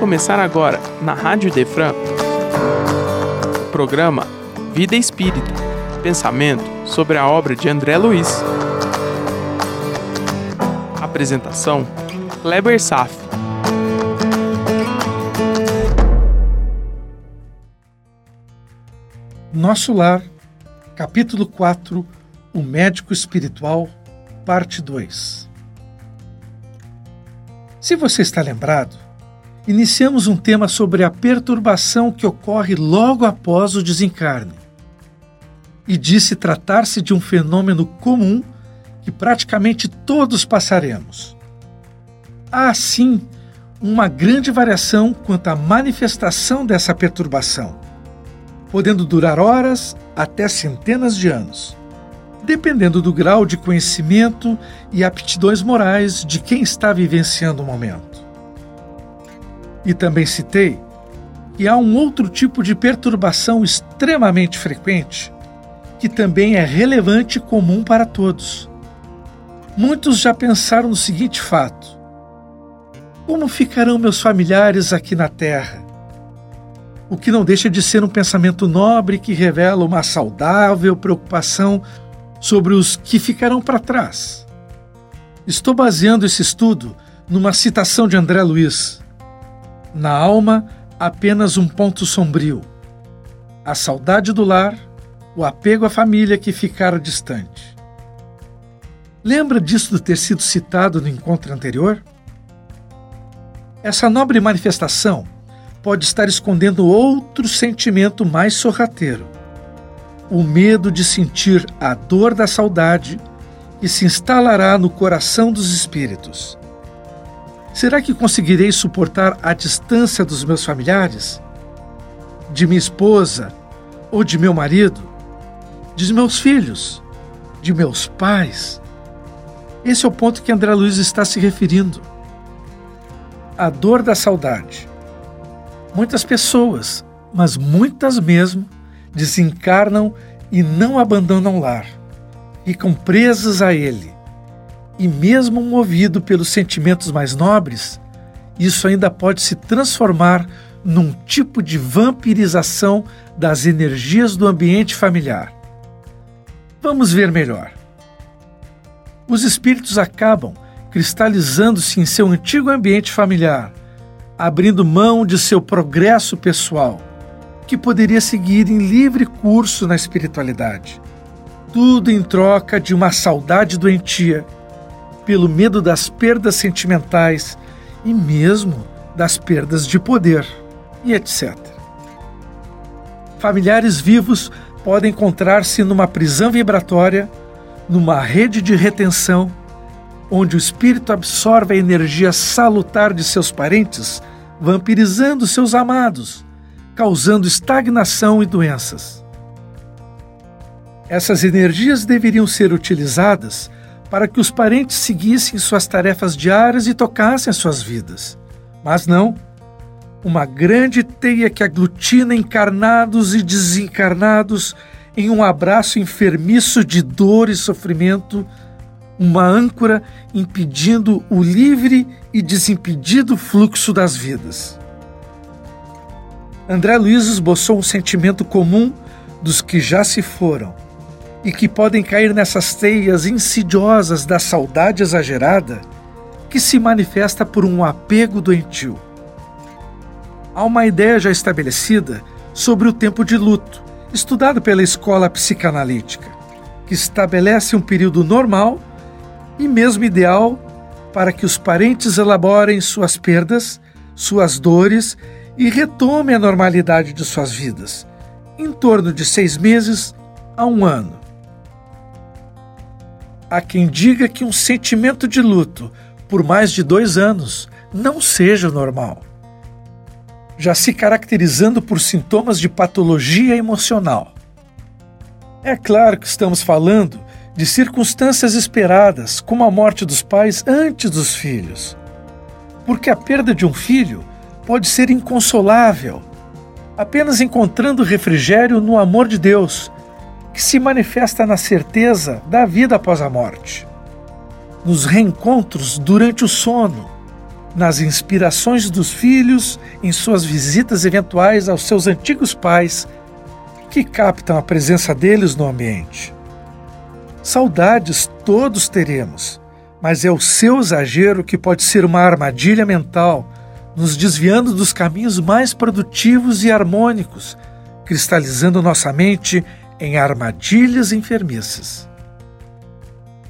começar agora, na Rádio Defran, o programa Vida Espírita Pensamento sobre a obra de André Luiz. Apresentação: Kleber Saf. Nosso Lar, capítulo 4 O Médico Espiritual, parte 2 Se você está lembrado, iniciamos um tema sobre a perturbação que ocorre logo após o desencarne. E disse tratar-se de um fenômeno comum que praticamente todos passaremos. Há, sim, uma grande variação quanto à manifestação dessa perturbação, podendo durar horas até centenas de anos, dependendo do grau de conhecimento e aptidões morais de quem está vivenciando o momento. E também citei que há um outro tipo de perturbação extremamente frequente, que também é relevante e comum para todos. Muitos já pensaram no seguinte fato: como ficarão meus familiares aqui na Terra? O que não deixa de ser um pensamento nobre que revela uma saudável preocupação sobre os que ficarão para trás. Estou baseando esse estudo numa citação de André Luiz, na alma, apenas um ponto sombrio. A saudade do lar, o apego à família que ficara distante. Lembra disso ter sido citado no encontro anterior? Essa nobre manifestação pode estar escondendo outro sentimento mais sorrateiro: o medo de sentir a dor da saudade que se instalará no coração dos espíritos Será que conseguirei suportar a distância dos meus familiares? De minha esposa ou de meu marido? De meus filhos? De meus pais? Esse é o ponto que André Luiz está se referindo. A dor da saudade. Muitas pessoas, mas muitas mesmo, desencarnam e não abandonam o lar. Ficam presas a ele e mesmo movido pelos sentimentos mais nobres, isso ainda pode se transformar num tipo de vampirização das energias do ambiente familiar. Vamos ver melhor. Os espíritos acabam cristalizando-se em seu antigo ambiente familiar, abrindo mão de seu progresso pessoal, que poderia seguir em livre curso na espiritualidade. Tudo em troca de uma saudade doentia pelo medo das perdas sentimentais e mesmo das perdas de poder, e etc. Familiares vivos podem encontrar-se numa prisão vibratória, numa rede de retenção, onde o espírito absorve a energia salutar de seus parentes, vampirizando seus amados, causando estagnação e doenças. Essas energias deveriam ser utilizadas para que os parentes seguissem suas tarefas diárias e tocassem suas vidas. Mas não. Uma grande teia que aglutina encarnados e desencarnados em um abraço enfermiço de dor e sofrimento, uma âncora impedindo o livre e desimpedido fluxo das vidas. André Luiz esboçou um sentimento comum dos que já se foram e que podem cair nessas teias insidiosas da saudade exagerada que se manifesta por um apego doentio. Há uma ideia já estabelecida sobre o tempo de luto, estudado pela escola psicanalítica, que estabelece um período normal e mesmo ideal para que os parentes elaborem suas perdas, suas dores e retomem a normalidade de suas vidas, em torno de seis meses a um ano. Há quem diga que um sentimento de luto por mais de dois anos não seja normal, já se caracterizando por sintomas de patologia emocional. É claro que estamos falando de circunstâncias esperadas, como a morte dos pais antes dos filhos. Porque a perda de um filho pode ser inconsolável, apenas encontrando refrigério no amor de Deus que se manifesta na certeza da vida após a morte, nos reencontros durante o sono, nas inspirações dos filhos, em suas visitas eventuais aos seus antigos pais, que captam a presença deles no ambiente. Saudades todos teremos, mas é o seu exagero que pode ser uma armadilha mental, nos desviando dos caminhos mais produtivos e harmônicos, cristalizando nossa mente em armadilhas enfermiças.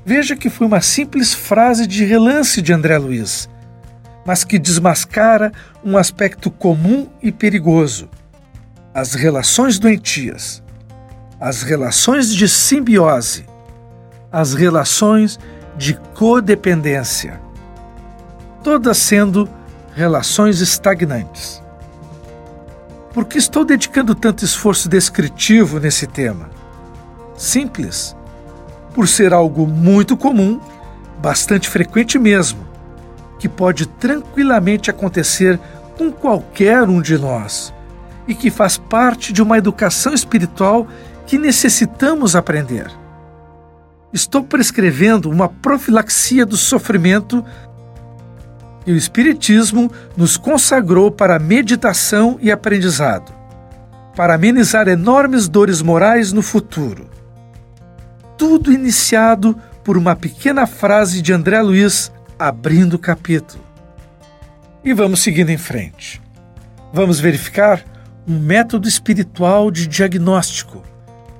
Veja que foi uma simples frase de relance de André Luiz, mas que desmascara um aspecto comum e perigoso: as relações doentias, as relações de simbiose, as relações de codependência, todas sendo relações estagnantes. Por que estou dedicando tanto esforço descritivo nesse tema? Simples, por ser algo muito comum, bastante frequente mesmo, que pode tranquilamente acontecer com qualquer um de nós e que faz parte de uma educação espiritual que necessitamos aprender. Estou prescrevendo uma profilaxia do sofrimento e o Espiritismo nos consagrou para meditação e aprendizado, para amenizar enormes dores morais no futuro. Tudo iniciado por uma pequena frase de André Luiz abrindo o capítulo. E vamos seguindo em frente. Vamos verificar um método espiritual de diagnóstico.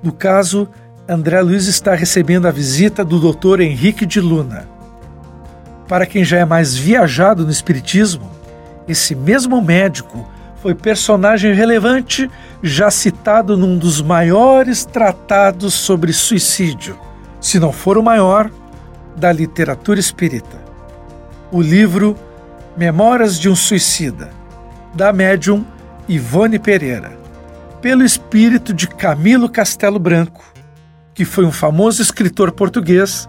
No caso, André Luiz está recebendo a visita do Dr. Henrique de Luna. Para quem já é mais viajado no espiritismo, esse mesmo médico foi personagem relevante já citado num dos maiores tratados sobre suicídio, se não for o maior, da literatura espírita. O livro Memórias de um Suicida, da médium Ivone Pereira, pelo espírito de Camilo Castelo Branco, que foi um famoso escritor português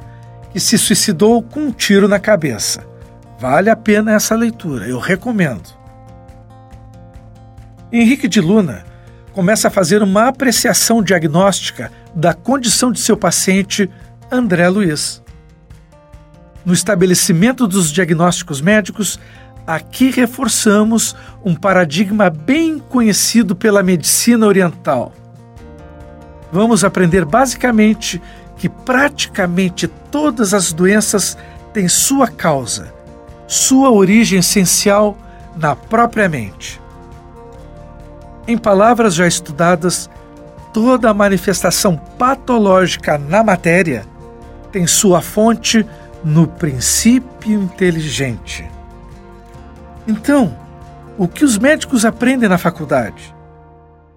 que se suicidou com um tiro na cabeça. Vale a pena essa leitura, eu recomendo. Henrique de Luna começa a fazer uma apreciação diagnóstica da condição de seu paciente André Luiz. No estabelecimento dos diagnósticos médicos, aqui reforçamos um paradigma bem conhecido pela medicina oriental. Vamos aprender basicamente que praticamente todas as doenças têm sua causa, sua origem essencial na própria mente. Em palavras já estudadas, toda manifestação patológica na matéria tem sua fonte no princípio inteligente. Então, o que os médicos aprendem na faculdade?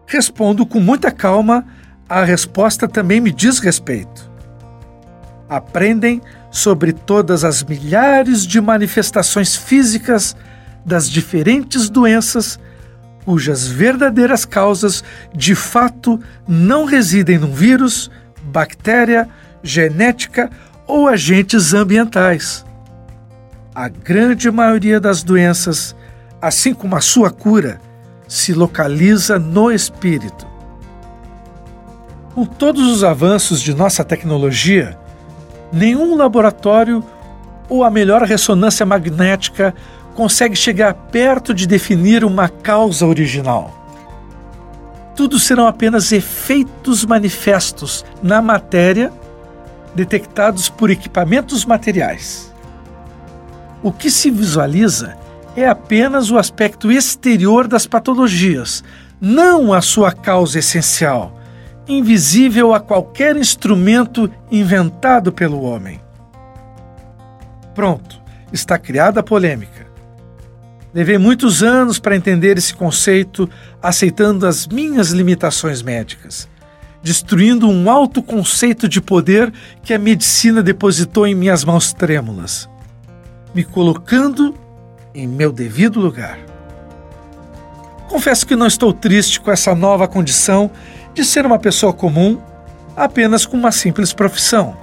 Respondo com muita calma, a resposta também me diz respeito. Aprendem sobre todas as milhares de manifestações físicas das diferentes doenças cujas verdadeiras causas de fato não residem num vírus, bactéria, genética ou agentes ambientais. A grande maioria das doenças, assim como a sua cura, se localiza no espírito. Com todos os avanços de nossa tecnologia, nenhum laboratório ou a melhor ressonância magnética consegue chegar perto de definir uma causa original. Tudo serão apenas efeitos manifestos na matéria detectados por equipamentos materiais. O que se visualiza é apenas o aspecto exterior das patologias, não a sua causa essencial, invisível a qualquer instrumento inventado pelo homem. Pronto, está criada a polêmica. Levei muitos anos para entender esse conceito, aceitando as minhas limitações médicas destruindo um alto conceito de poder que a medicina depositou em minhas mãos trêmulas, me colocando em meu devido lugar. Confesso que não estou triste com essa nova condição de ser uma pessoa comum apenas com uma simples profissão.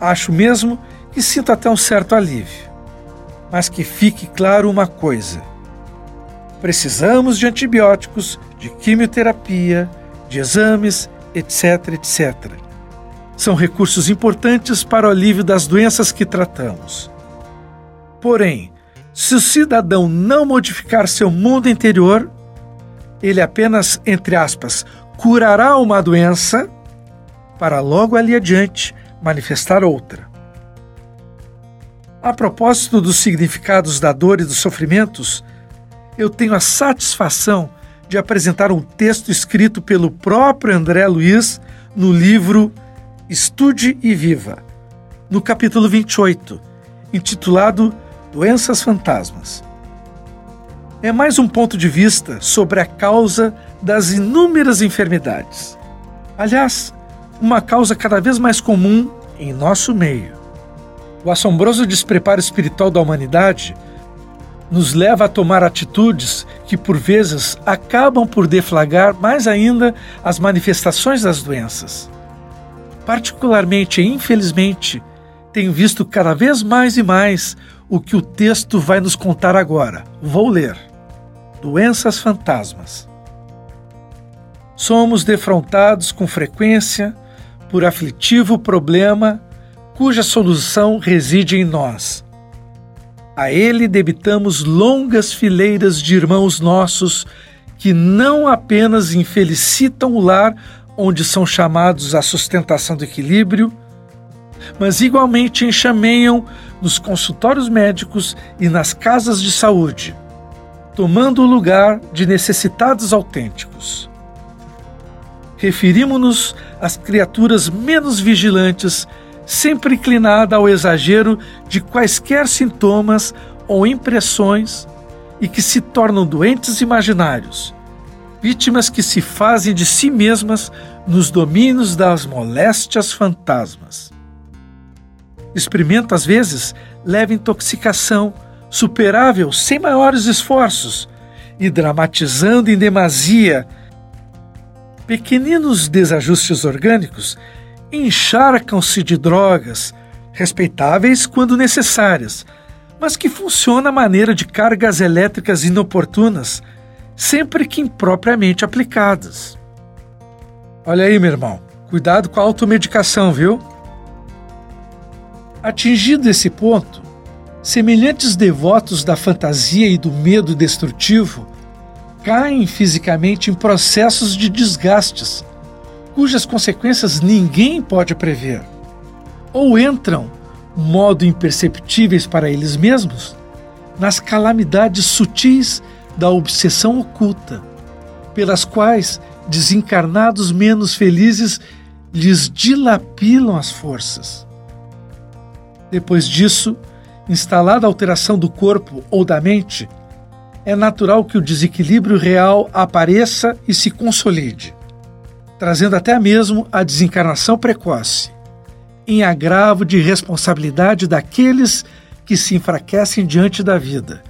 Acho mesmo que sinto até um certo alívio. Mas que fique claro uma coisa: precisamos de antibióticos, de quimioterapia, de exames, etc, etc. São recursos importantes para o alívio das doenças que tratamos. Porém, Se o cidadão não modificar seu mundo interior, ele apenas, entre aspas, curará uma doença para logo ali adiante manifestar outra. A propósito dos significados da dor e dos sofrimentos, eu tenho a satisfação de apresentar um texto escrito pelo próprio André Luiz no livro Estude e Viva, no capítulo 28, intitulado Doenças Fantasmas. É mais um ponto de vista sobre a causa das inúmeras enfermidades. Aliás, uma causa cada vez mais comum em nosso meio. O assombroso despreparo espiritual da humanidade nos leva a tomar atitudes que, por vezes, acabam por deflagrar mais ainda as manifestações das doenças. Particularmente e infelizmente, tenho visto cada vez mais e mais o que o texto vai nos contar agora. Vou ler: Doenças fantasmas. Somos defrontados com frequência por aflitivo problema cuja solução reside em nós. A ele debitamos longas fileiras de irmãos nossos que não apenas infelicitam o lar onde são chamados à sustentação do equilíbrio, mas igualmente enxameiam nos consultórios médicos e nas casas de saúde, tomando o lugar de necessitados autênticos. Referimos-nos às criaturas menos vigilantes, sempre inclinada ao exagero de quaisquer sintomas ou impressões e que se tornam doentes imaginários, vítimas que se fazem de si mesmas nos domínios das moléstias fantasmas. Experimento, às vezes, leva intoxicação, superável sem maiores esforços, e dramatizando em demasia pequeninos desajustes orgânicos, encharcam-se de drogas, respeitáveis quando necessárias, mas que funcionam à maneira de cargas elétricas inoportunas, sempre que impropriamente aplicadas. Olha aí, meu irmão, cuidado com a automedicação, viu? Atingido esse ponto, semelhantes devotos da fantasia e do medo destrutivo caem fisicamente em processos de desgastes, cujas consequências ninguém pode prever, ou entram, modo imperceptíveis para eles mesmos, nas calamidades sutis da obsessão oculta, pelas quais desencarnados menos felizes lhes dilapilam as forças. Depois disso, instalada a alteração do corpo ou da mente, é natural que o desequilíbrio real apareça e se consolide, trazendo até mesmo a desencarnação precoce, em agravo de responsabilidade daqueles que se enfraquecem diante da vida,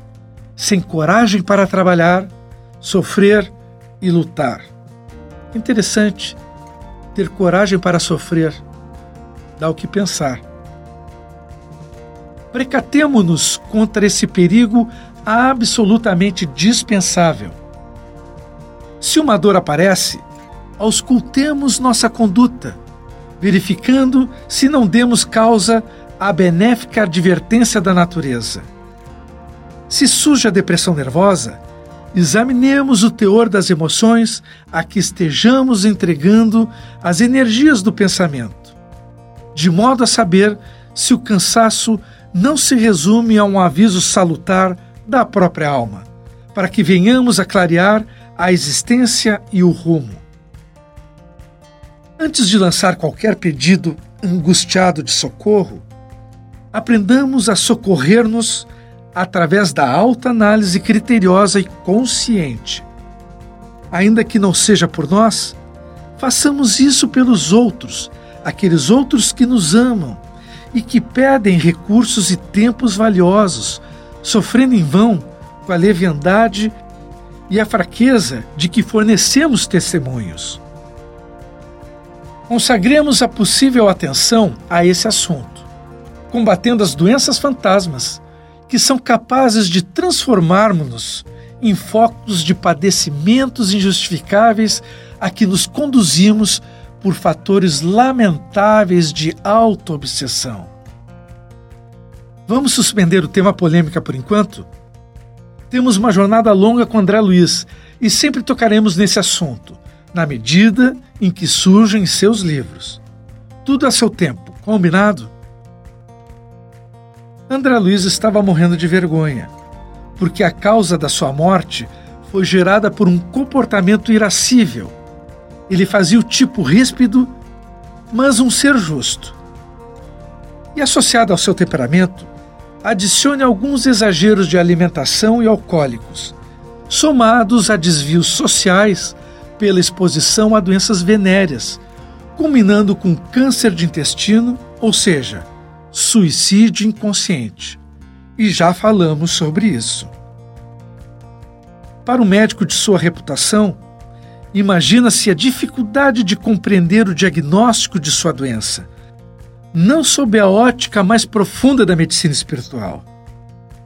sem coragem para trabalhar, sofrer e lutar. Interessante ter coragem para sofrer, dá o que pensar Precatemo-nos contra esse perigo absolutamente dispensável. Se uma dor aparece, auscultemos nossa conduta, verificando se não demos causa à benéfica advertência da natureza. Se surge a depressão nervosa, examinemos o teor das emoções a que estejamos entregando as energias do pensamento, de modo a saber se o cansaço não se resume a um aviso salutar da própria alma, para que venhamos a clarear a existência e o rumo. Antes de lançar qualquer pedido angustiado de socorro, aprendamos a socorrer-nos através da alta análise criteriosa e consciente. Ainda que não seja por nós, façamos isso pelos outros, aqueles outros que nos amam e que pedem recursos e tempos valiosos, sofrendo em vão com a leviandade e a fraqueza de que fornecemos testemunhos. Consagremos a possível atenção a esse assunto, combatendo as doenças fantasmas que são capazes de transformarmos-nos em focos de padecimentos injustificáveis a que nos conduzimos por fatores lamentáveis de auto-obsessão. Vamos suspender o tema polêmica por enquanto? Temos uma jornada longa com André Luiz e sempre tocaremos nesse assunto, na medida em que surgem seus livros. Tudo a seu tempo, combinado? André Luiz estava morrendo de vergonha, porque a causa da sua morte foi gerada por um comportamento irascível. Ele fazia o tipo ríspido, mas um ser justo. E associado ao seu temperamento, adicione alguns exageros de alimentação e alcoólicos, somados a desvios sociais pela exposição a doenças venéreas, culminando com câncer de intestino, ou seja, suicídio inconsciente. E já falamos sobre isso. Para o médico de sua reputação, imagina-se a dificuldade de compreender o diagnóstico de sua doença, não sob a ótica mais profunda da medicina espiritual.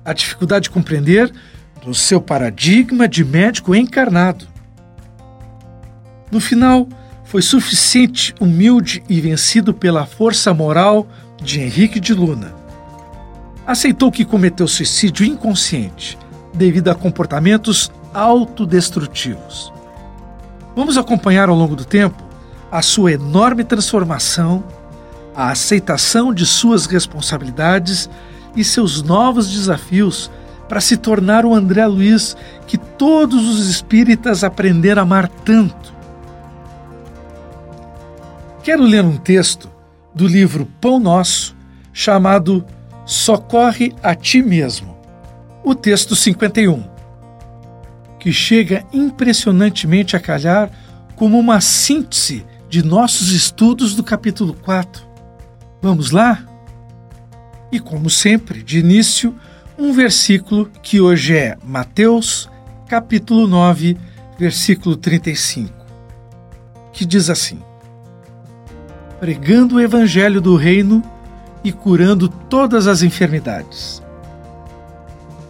A dificuldade de compreender no seu paradigma de médico encarnado. No final, foi suficiente, humilde e vencido pela força moral de Henrique de Luna. Aceitou que cometeu suicídio inconsciente devido a comportamentos autodestrutivos. Vamos acompanhar ao longo do tempo a sua enorme transformação, a aceitação de suas responsabilidades e seus novos desafios para se tornar o André Luiz que todos os espíritas aprenderam a amar tanto. Quero ler um texto do livro Pão Nosso, chamado Socorre a Ti Mesmo, o texto 51, que chega impressionantemente a calhar como uma síntese de nossos estudos do capítulo 4. Vamos lá? E como sempre, de início, um versículo que hoje é Mateus, capítulo 9, versículo 35, que diz assim: pregando o evangelho do reino e curando todas as enfermidades.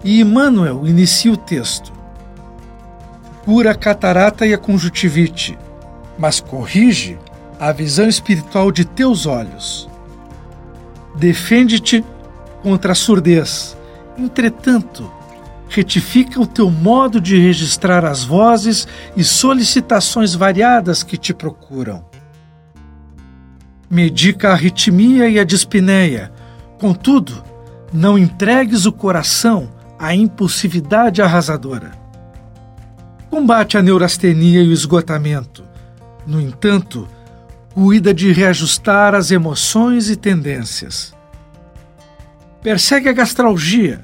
E Emmanuel inicia o texto. Cura a catarata e a conjuntivite, mas corrige a visão espiritual de teus olhos. Defende-te contra a surdez. Entretanto, retifica o teu modo de registrar as vozes e solicitações variadas que te procuram medica a arritmia e a dispneia. Contudo, não entregues o coração à impulsividade arrasadora. Combate a neurastenia e o esgotamento. No entanto, cuida de reajustar as emoções e tendências. Persegue a gastralgia,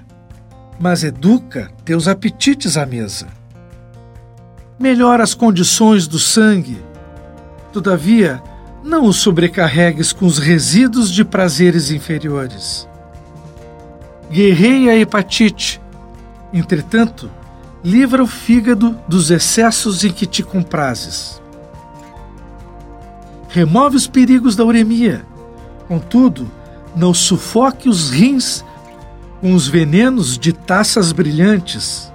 mas educa teus apetites à mesa. Melhora as condições do sangue. Todavia, não o sobrecarregues com os resíduos de prazeres inferiores. Guerreia a hepatite. Entretanto, livra o fígado dos excessos em que te comprazes. Remove os perigos da uremia. Contudo, não sufoque os rins com os venenos de taças brilhantes.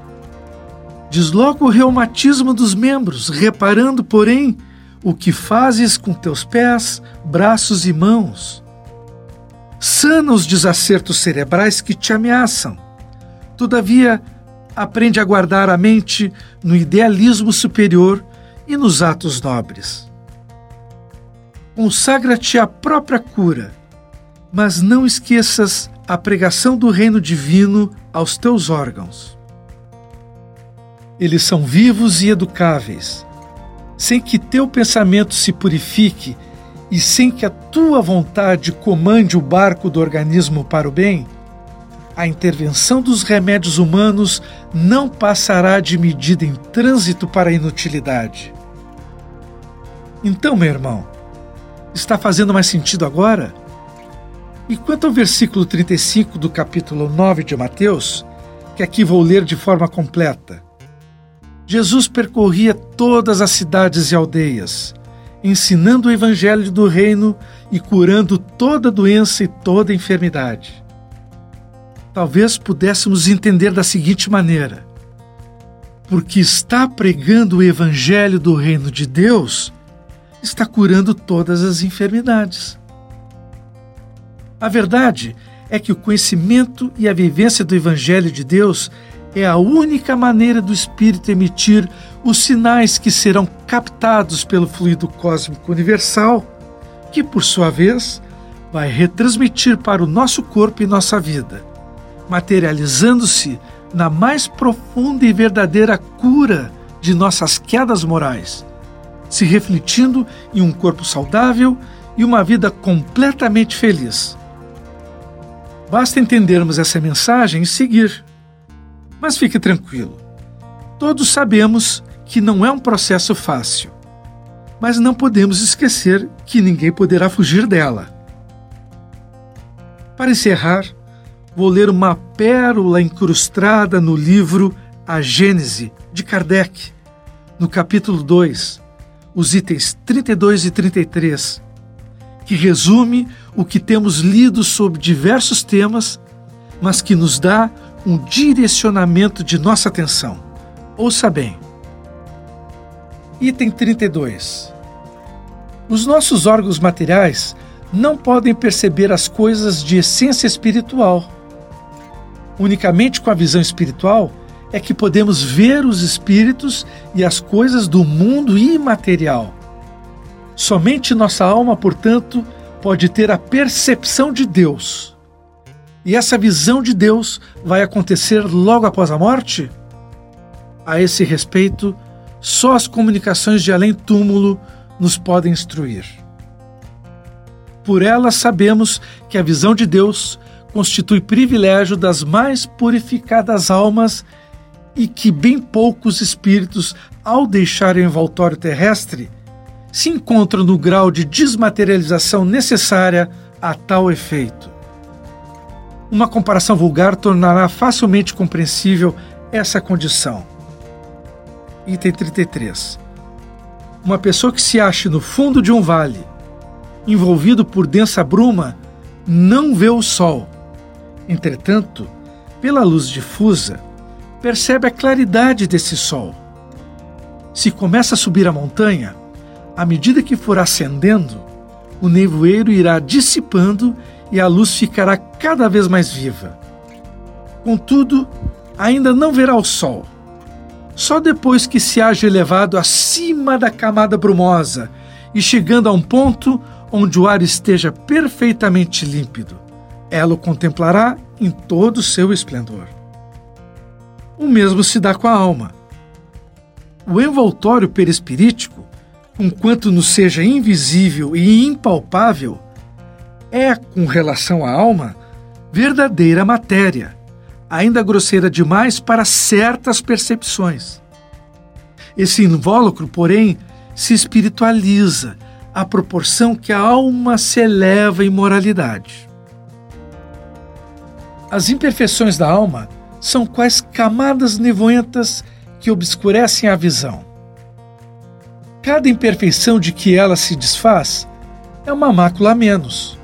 Desloca o reumatismo dos membros, reparando, porém, o que fazes com teus pés, braços e mãos. Sana os desacertos cerebrais que te ameaçam. Todavia, aprende a guardar a mente no idealismo superior e nos atos nobres. Consagra-te à própria cura, mas não esqueças a pregação do reino divino aos teus órgãos. Eles são vivos e educáveis sem que teu pensamento se purifique e sem que a tua vontade comande o barco do organismo para o bem, a intervenção dos remédios humanos não passará de medida em trânsito para a inutilidade. Então, meu irmão, está fazendo mais sentido agora? E quanto ao versículo 35 do capítulo 9 de Mateus, que aqui vou ler de forma completa. Jesus percorria todas as cidades e aldeias, ensinando o evangelho do reino e curando toda doença e toda enfermidade. Talvez pudéssemos entender da seguinte maneira: porque está pregando o evangelho do reino de Deus, está curando todas as enfermidades. A verdade é que o conhecimento e a vivência do Evangelho de Deus é a única maneira do Espírito emitir os sinais que serão captados pelo fluido cósmico universal, que, por sua vez, vai retransmitir para o nosso corpo e nossa vida, materializando-se na mais profunda e verdadeira cura de nossas quedas morais, se refletindo em um corpo saudável e uma vida completamente feliz. Basta entendermos essa mensagem e seguir. Mas fique tranquilo. Todos sabemos que não é um processo fácil. Mas não podemos esquecer que ninguém poderá fugir dela. Para encerrar, vou ler uma pérola incrustada no livro A Gênese, de Kardec, no capítulo 2, os itens 32 e 33, que resume o que temos lido sobre diversos temas, mas que nos dá um direcionamento de nossa atenção. Ouça bem. Item 32. Os nossos órgãos materiais não podem perceber as coisas de essência espiritual. Unicamente com a visão espiritual é que podemos ver os espíritos e as coisas do mundo imaterial. Somente nossa alma, portanto, pode ter a percepção de Deus. E essa visão de Deus vai acontecer logo após a morte? A esse respeito, só as comunicações de além-túmulo nos podem instruir. Por elas sabemos que a visão de Deus constitui privilégio das mais purificadas almas e que bem poucos espíritos, ao deixarem o envoltório terrestre, se encontram no grau de desmaterialização necessária a tal efeito. Uma comparação vulgar tornará facilmente compreensível essa condição. Item 33. Uma pessoa que se ache no fundo de um vale, envolvido por densa bruma, não vê o sol. Entretanto, pela luz difusa, percebe a claridade desse sol. Se começa a subir a montanha, à medida que for ascendendo, o nevoeiro irá dissipando e a luz ficará cada vez mais viva. Contudo, ainda não verá o sol. Só depois que se haja elevado acima da camada brumosa e chegando a um ponto onde o ar esteja perfeitamente límpido, ela o contemplará em todo o seu esplendor. O mesmo se dá com a alma. O envoltório perispirítico enquanto nos seja invisível e impalpável, é, com relação à alma, verdadeira matéria, ainda grosseira demais para certas percepções. Esse invólucro, porém, se espiritualiza à proporção que a alma se eleva em moralidade. As imperfeições da alma são quais camadas nevoentas que obscurecem a visão Cada imperfeição de que ela se desfaz é uma mácula a menos.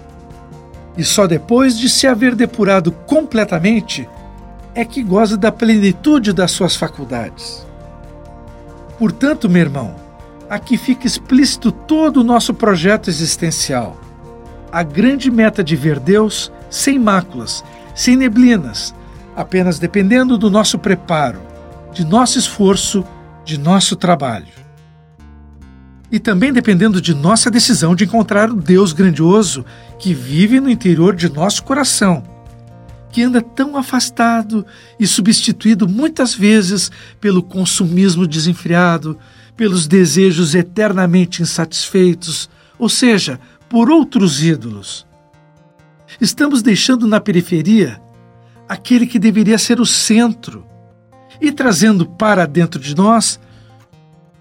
E só depois de se haver depurado completamente é que goza da plenitude das suas faculdades. Portanto, meu irmão, aqui fica explícito todo o nosso projeto existencial. A grande meta de ver Deus sem máculas, sem neblinas, apenas dependendo do nosso preparo, de nosso esforço, de nosso trabalho e também dependendo de nossa decisão de encontrar o Deus grandioso que vive no interior de nosso coração, que anda tão afastado e substituído muitas vezes pelo consumismo desenfreado, pelos desejos eternamente insatisfeitos, ou seja, por outros ídolos. Estamos deixando na periferia aquele que deveria ser o centro e trazendo para dentro de nós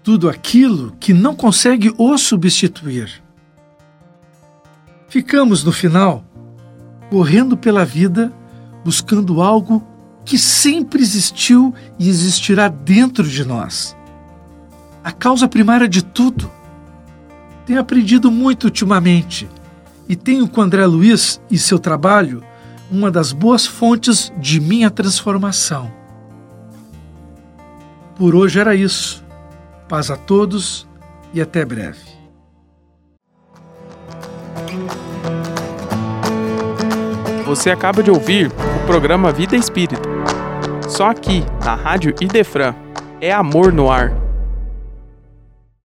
tudo aquilo que não consegue o substituir. Ficamos, no final, correndo pela vida buscando algo que sempre existiu e existirá dentro de nós. A causa primária de tudo. Tenho aprendido muito ultimamente e tenho com André Luiz e seu trabalho uma das boas fontes de minha transformação. Por hoje era isso. Paz a todos e até breve. Você acaba de ouvir o programa Vida Espírita. Só aqui, na Rádio Idefran, é amor no ar.